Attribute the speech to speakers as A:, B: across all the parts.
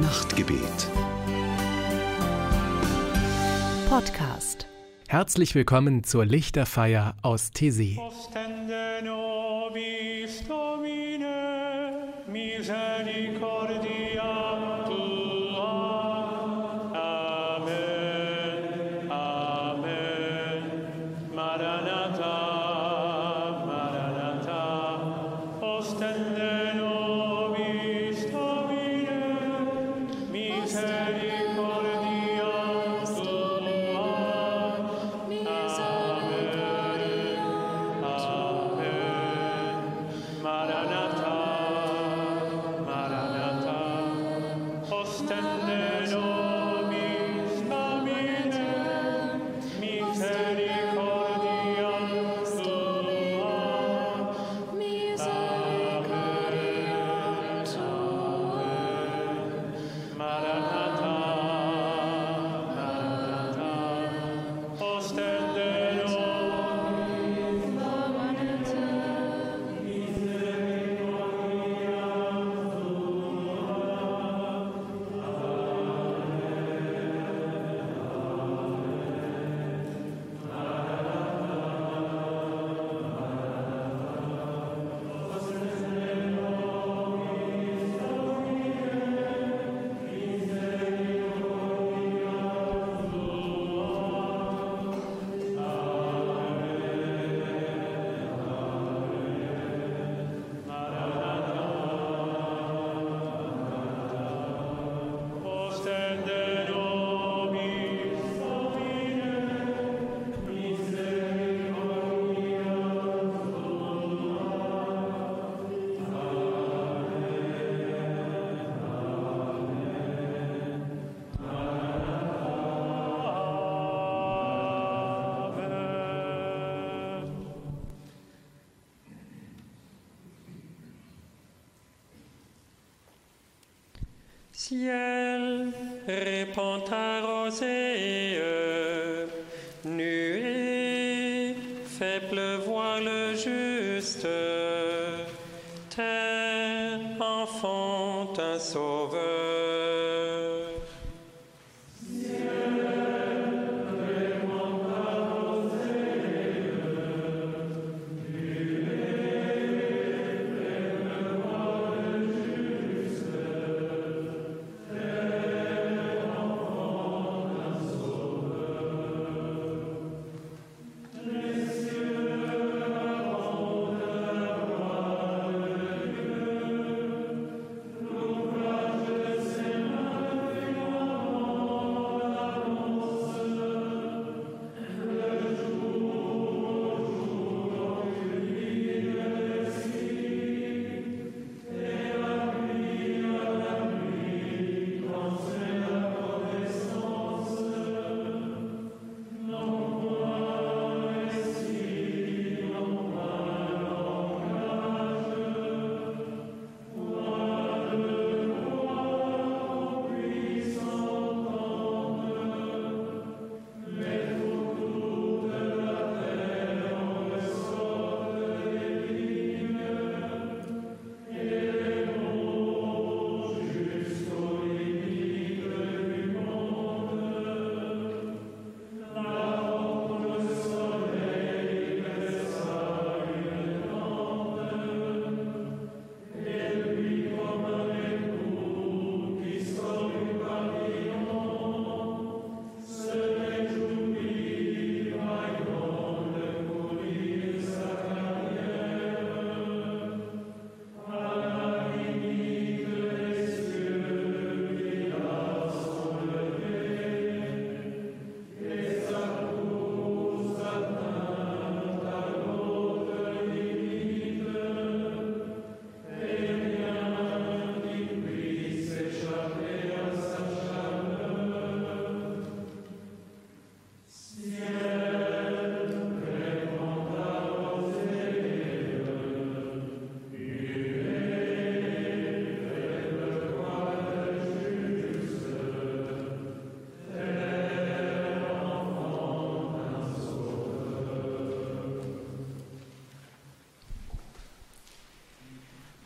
A: Nachtgebet.
B: Podcast.
C: Herzlich willkommen zur Lichterfeier aus Tesi.
D: Ostende nobis Domine, misericordia Ciel, répands ta rosée, nuée, fais pleuvoir le juste. Terre, enfante un sauveur.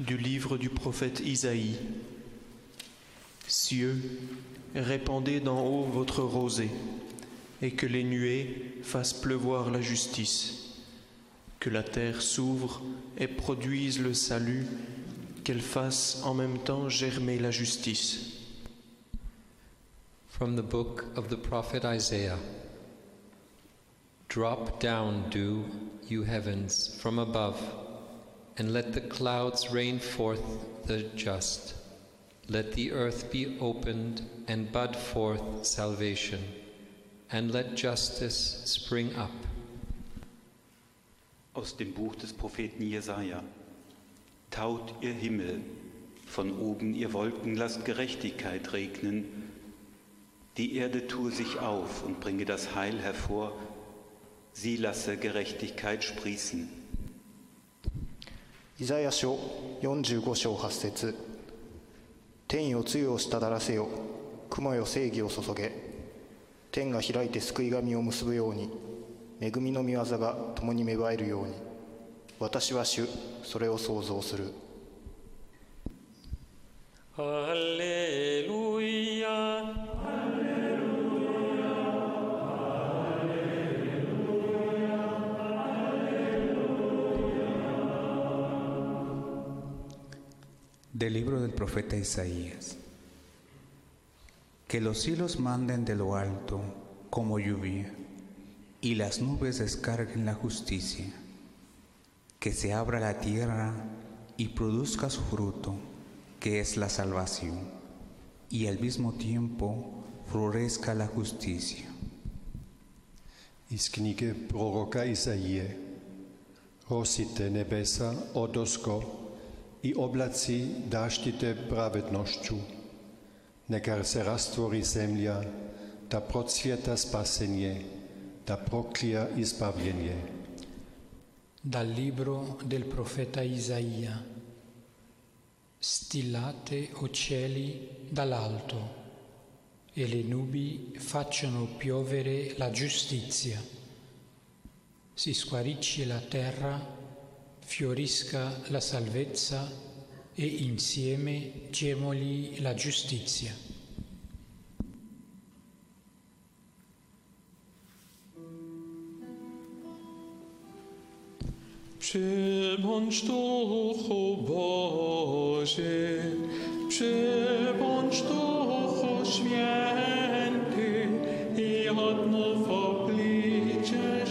E: Du livre du prophète Isaïe.
A: Cieux, répandez d'en haut votre rosée, et que les nuées fassent pleuvoir la justice. Que la terre s'ouvre et produise le salut, qu'elle fasse en même temps germer la justice.
E: From the book of the prophet Isaiah Drop down dew, you heavens, from above, and let the clouds rain forth the just. Let the earth be opened and bud forth salvation, and let justice spring up.
F: Aus dem Buch des Propheten Jesaja. Taut ihr Himmel, von oben ihr Wolken, lasst Gerechtigkeit regnen. Die Erde tue sich auf und bringe das Heil hervor, sie lasse Gerechtigkeit sprießen.
G: イザヤ書45章8節。天よ露をしただらせよ。雲よ正義を注げ。天が開いて救い神を結ぶように。恵みの御業が共に芽生えるように。私は主それを創造する。
H: Alléluia.
I: Del libro del profeta Isaías. Que los cielos manden de lo alto como lluvia y las nubes descarguen la justicia. Que se abra la tierra y produzca su fruto, que es la salvación, y al mismo tiempo florezca la justicia.
J: Iz knjige proroka Izaije. Rosite nebesa odosko i oblaci daštite pravednošću. Neka se rastvori zemlja, da procvjeta spasenje, da proklija izbavljenje.
K: Dal libro del profeta Isaia. Stillate, o cieli, dall'alto, e le nubi facciano piovere la giustizia. Si squaricci la terra, fiorisca la salvezza e insieme gemoli la giustizia.
H: Przybądź Duchu Boży, przybądź Duchu Święty i odnów oblicze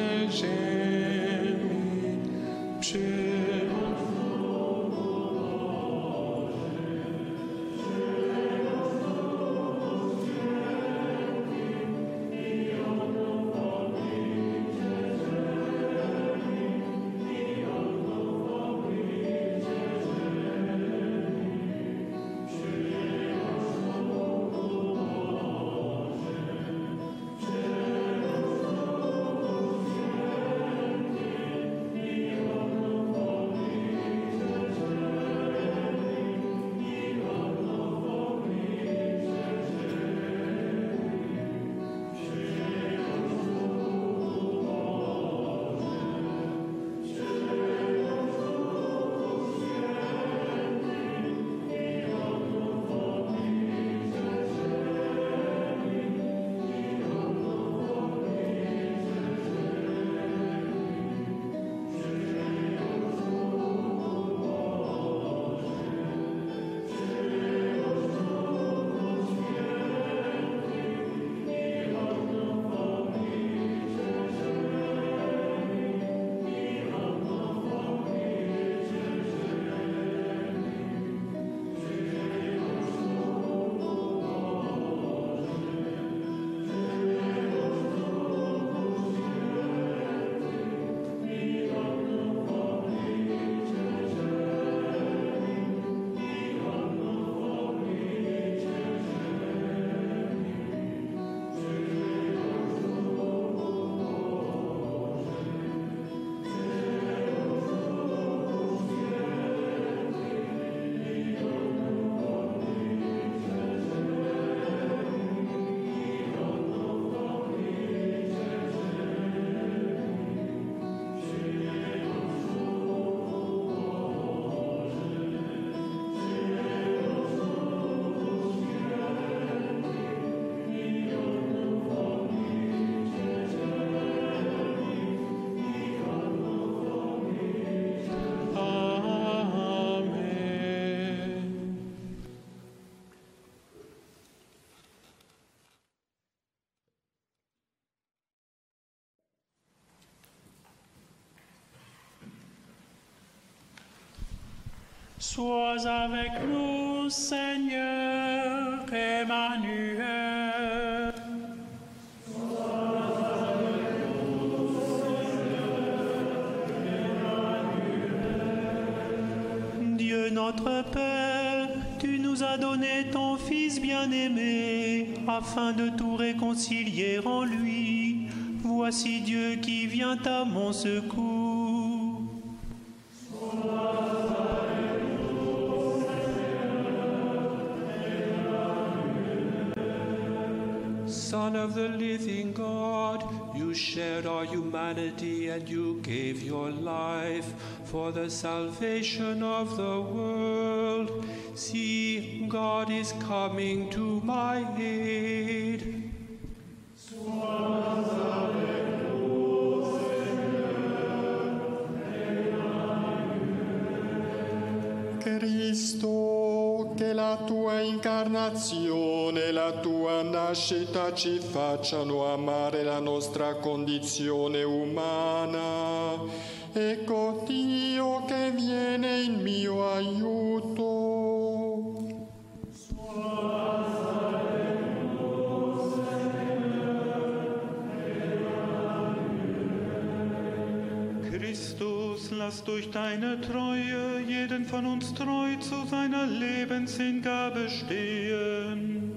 H: przeziemi, przy
D: Sois avec nous, Seigneur Emmanuel. Dieu notre Père, tu nous as donné ton Fils bien-aimé afin de tout réconcilier en lui. Voici Dieu qui vient à mon secours.
L: Of the living God, you shared our humanity and you gave your life for the salvation of the world. See, God is coming to my aid.
M: Cristo, che la tua incarnazione e la tua nascita ci facciano amare la nostra condizione umana. Ecco Dio che viene in mio aiuto.
N: Christus, lass durch deine Treue jeden von uns treu zu seiner Lebenshingabe stehen.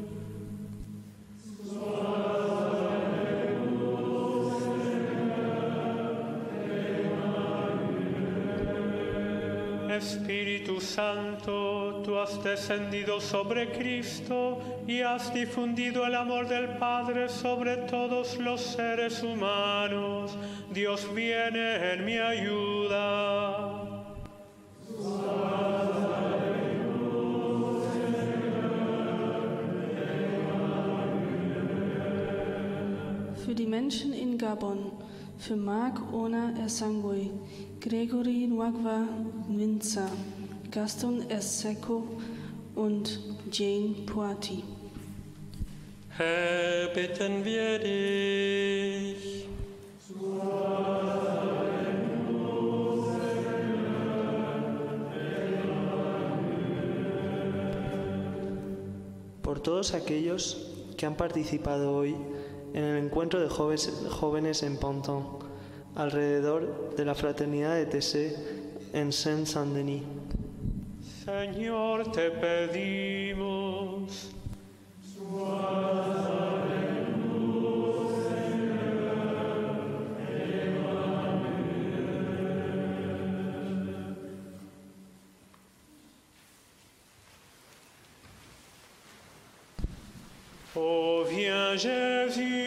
D: Espíritu Santo, tú has descendido sobre Cristo y has difundido el amor del Padre sobre todos los seres humanos. Dios viene en mi ayuda.
O: Für die Menschen in Gabon, für Mark Ona Esangui, Gregory Nwagwa Nwinza, Gaston Esseko und Jane Poati.
D: Herr, bitten wir dich.
P: por todos aquellos que han participado hoy en el encuentro de jóvenes, jóvenes en Ponton, alrededor de la fraternidad de Tessé en Saint-Saint-Denis.
D: Señor, te pedimos. Oh, viens Jésus,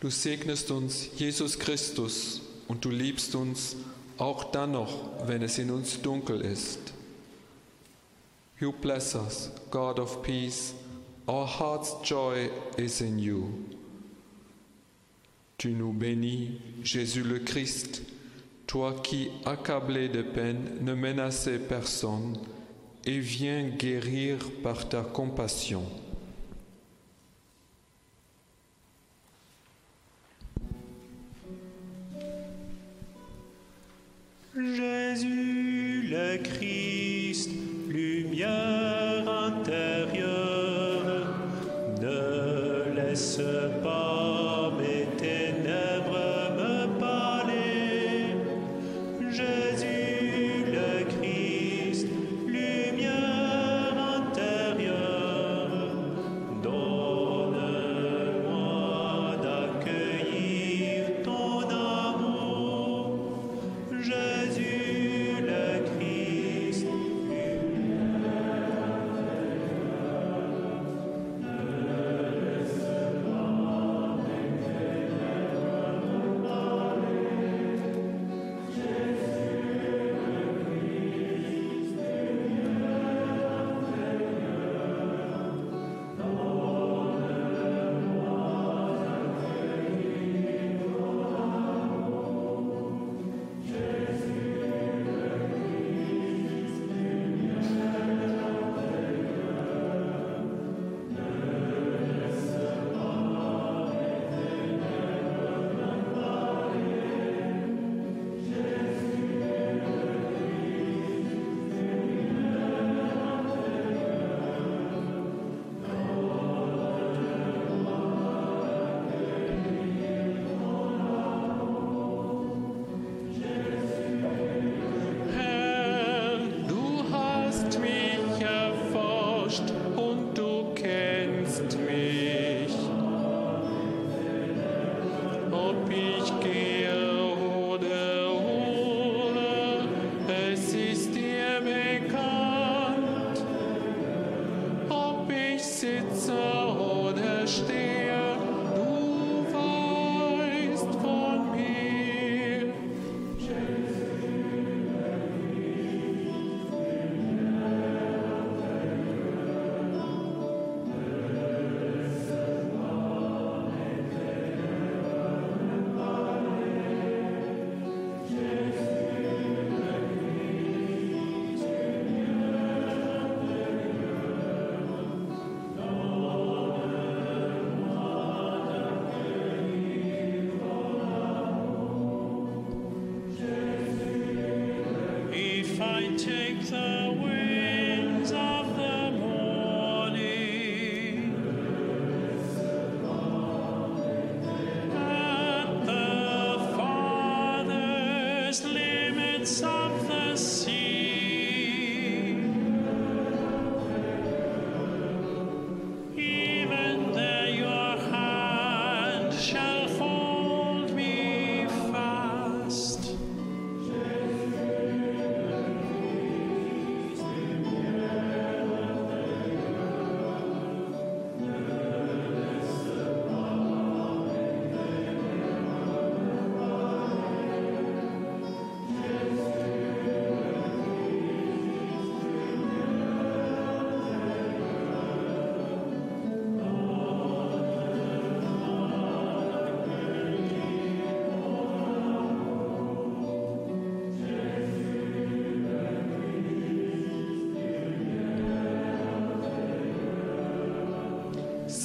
H: Du segnest uns, Jesus Christus, und du liebst uns auch dann noch, wenn es in uns dunkel ist. You bless us, God of peace. Our heart's joy is in you. Tu nous bénis, Jésus le Christ, toi qui, accablé de peine, ne menaçais personne, et viens guérir par ta compassion.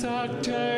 H: Sagte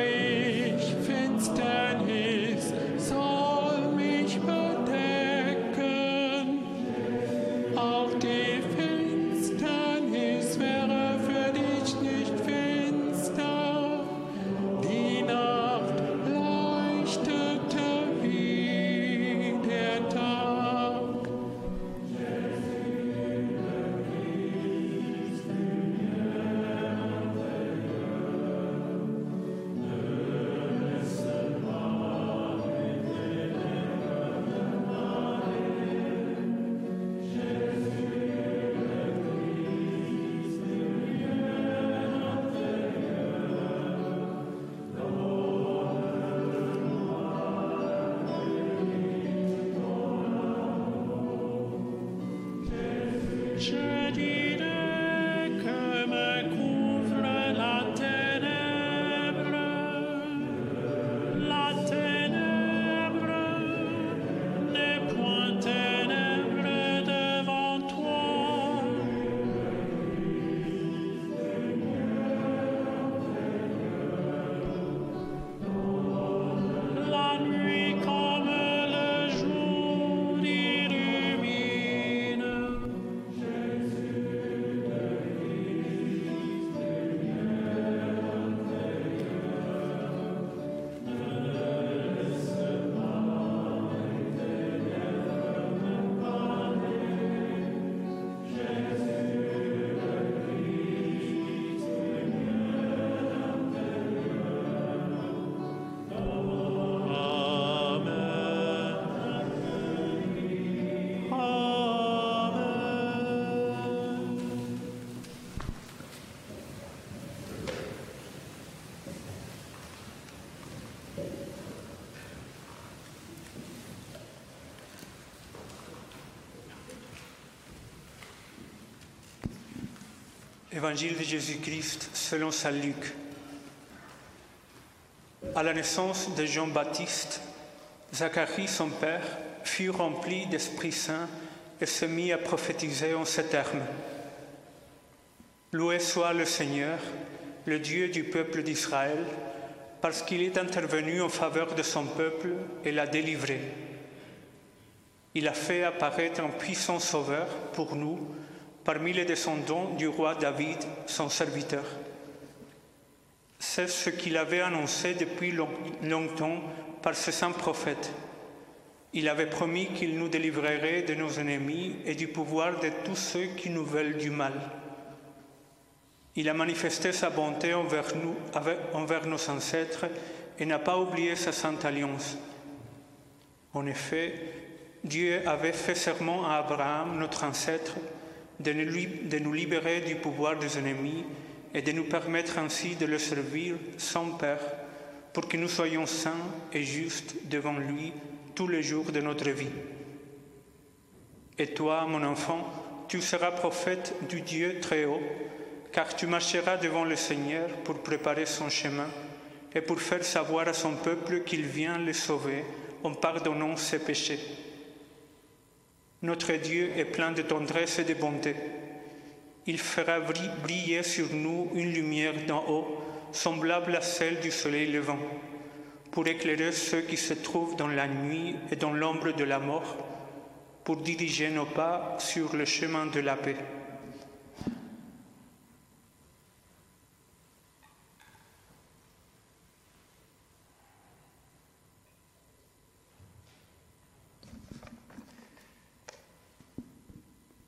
D: Évangile de Jésus-Christ selon saint Luc. À la naissance de Jean-Baptiste, Zacharie, son père, fut rempli d'Esprit Saint et se mit à prophétiser en ces termes. Loué soit le Seigneur, le Dieu du peuple d'Israël, parce qu'il est intervenu en faveur de son peuple et l'a délivré. Il a fait apparaître un puissant sauveur pour nous parmi les descendants du roi David, son serviteur. C'est ce qu'il avait annoncé depuis long- longtemps par ses saints prophètes. Il avait promis qu'il nous délivrerait de nos ennemis et du pouvoir de tous ceux qui nous veulent du mal. Il a manifesté sa bonté envers nous, envers nos ancêtres et n'a pas oublié sa sainte alliance. En effet, Dieu avait fait serment à Abraham, notre ancêtre, de nous, libérer du pouvoir des ennemis et de nous permettre ainsi de le servir sans peur pour que nous soyons saints et justes devant lui tous les jours de notre vie. Et toi, mon enfant, tu seras prophète du Dieu très haut, car tu marcheras devant le Seigneur pour préparer son chemin et pour faire savoir à son peuple qu'il vient le sauver en pardonnant ses péchés. Notre Dieu est plein de tendresse et de bonté. Il fera bri- briller sur nous une lumière d'en haut, semblable à celle du soleil levant, pour éclairer ceux qui se trouvent dans la nuit et dans l'ombre de la mort, pour diriger nos pas sur le chemin de la paix.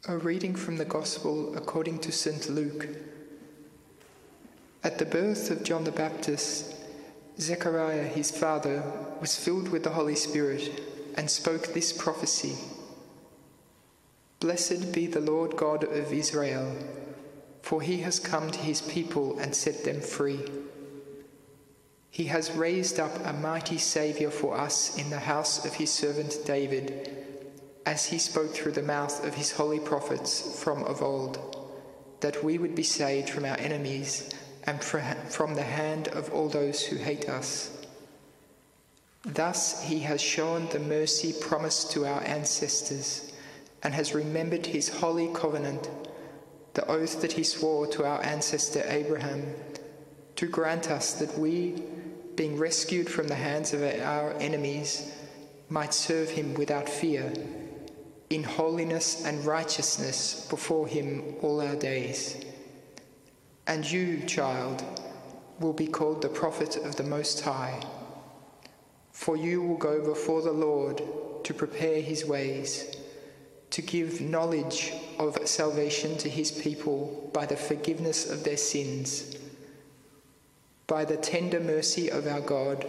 Q: A reading from the Gospel according to St. Luke. At the birth of John the Baptist, Zechariah, his father, was filled with the Holy Spirit and spoke this prophecy Blessed be the Lord God of Israel, for he has come to his people and set them free. He has raised up a mighty Saviour for us in the house of his servant David, as he spoke through the mouth of his holy prophets from of old, that we would be saved from our enemies and from the hand of all those who hate us. Thus he has shown the mercy promised to our ancestors and has remembered his holy covenant, the oath that he swore to our ancestor Abraham, to grant us that we, being rescued from the hands of our enemies, might serve him without fear, in holiness and righteousness before him all our days. And you, child, will be called the prophet of the Most High. For you will go before the Lord to prepare his ways, to give knowledge of salvation to his people by the forgiveness of their sins. By the tender mercy of our God,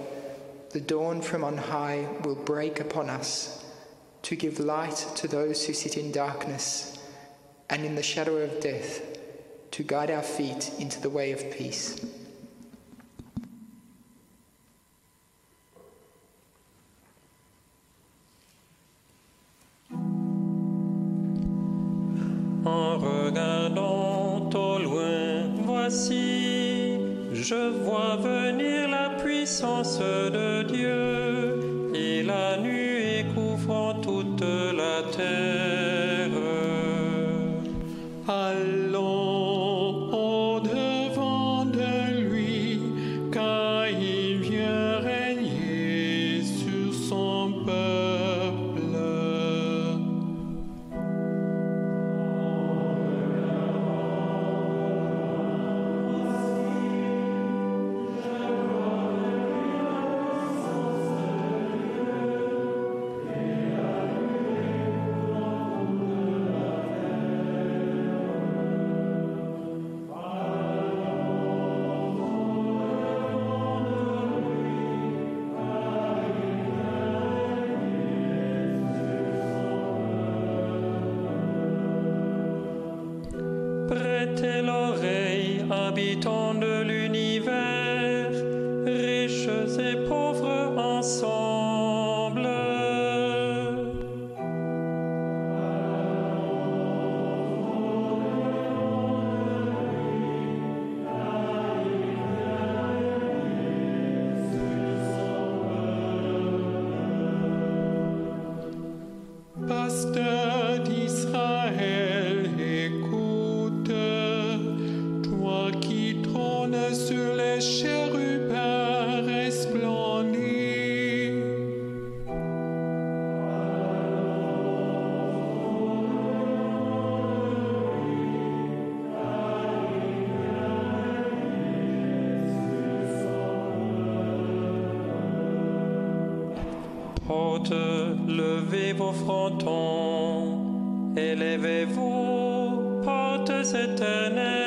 Q: the dawn from on high will break upon us to give light to those who sit in darkness and in the shadow of death, to guide our feet into the way of peace.
D: En
R: regardant au loin, voici, je vois venir la puissance de Dieu
M: be
R: told. Levez vos frontons, élevez-vous, portes éternelles,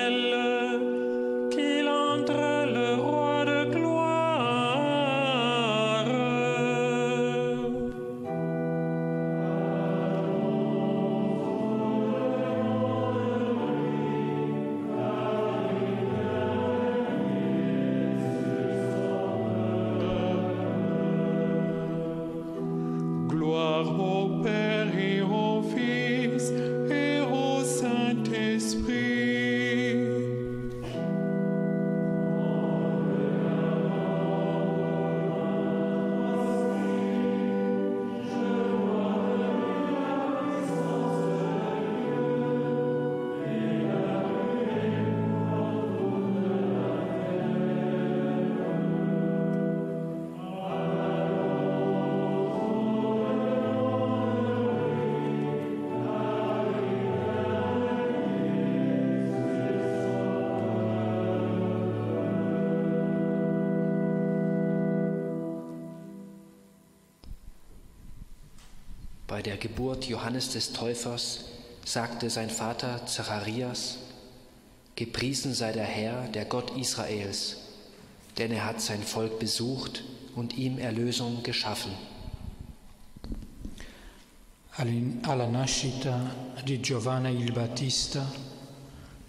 S: Bei der Geburt Johannes des Täufers sagte sein Vater Zacharias, Gepriesen sei der Herr, der Gott Israels, denn er hat sein Volk besucht und ihm Erlösung geschaffen.
K: Alla nascita di Giovanni il Battista,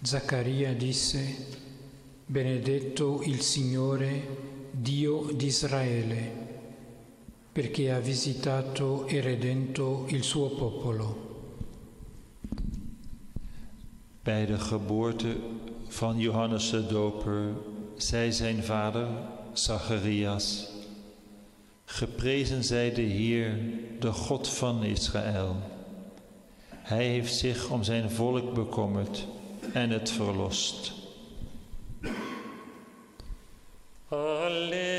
K: Zaccaria disse, Benedetto il Signore, Dio di Israele, perché ha visitato e redento il suo popolo.
T: Bij de geboorte van Johannes de Doper zei zijn vader Zacharias: Geprezen zij de Heer, de God van Israël. Hij heeft zich om zijn volk bekommerd en het verlost.
R: Alleluia.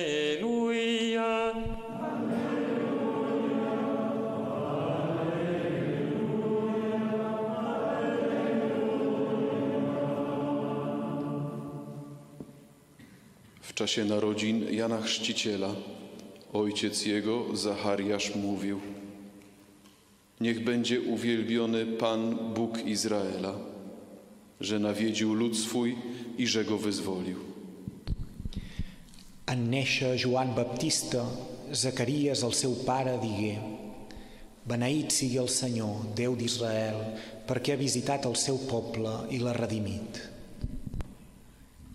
U: Czasie narodzin Jana Chrzciciela ojciec jego, Zachariasz, mówił: Niech będzie uwielbiony Pan Bóg Izraela, że nawiedził lud swój i że go wyzwolił.
V: En néixer Joan Baptista, Zacarias, el seu pare, digué Beneït sigui el Senyor, Déu d'Israel, perquè ha visitat el seu poble i l'ha redimit.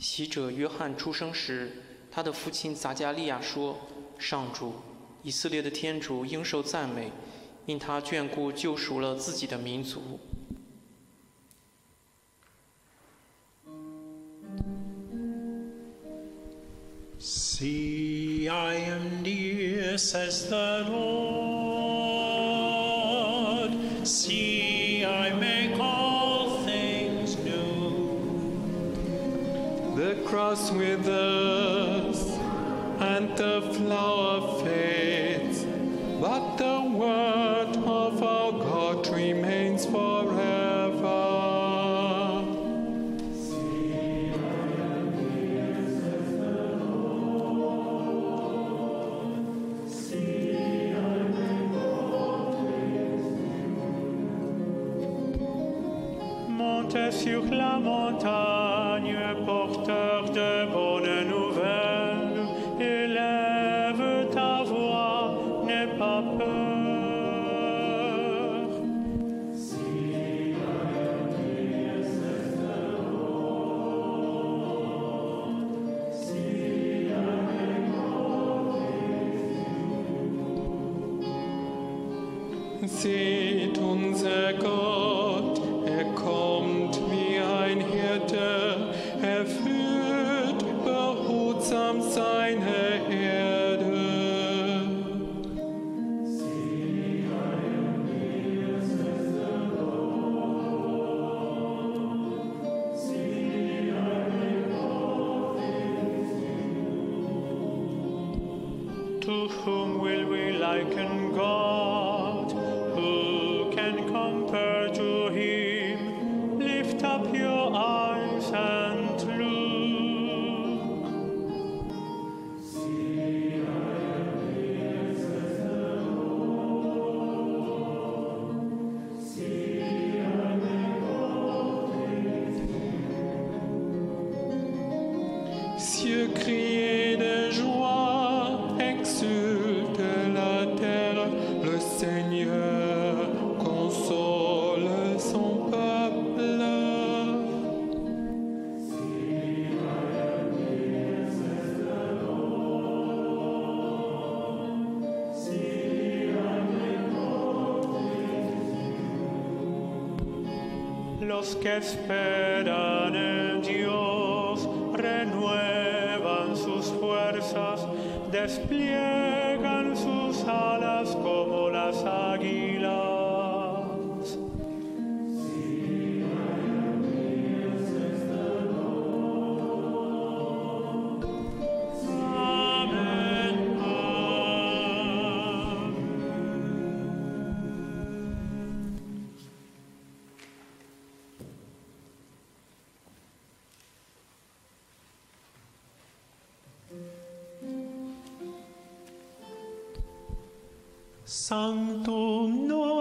W: 死者约翰出生时，他的父亲撒迦利亚说，上主，以色列的天主应受赞美，因他眷顾救赎了自己的民族。
H: cross with us.
X: To whom will we liken God? Who can compare? Sanctum Nomen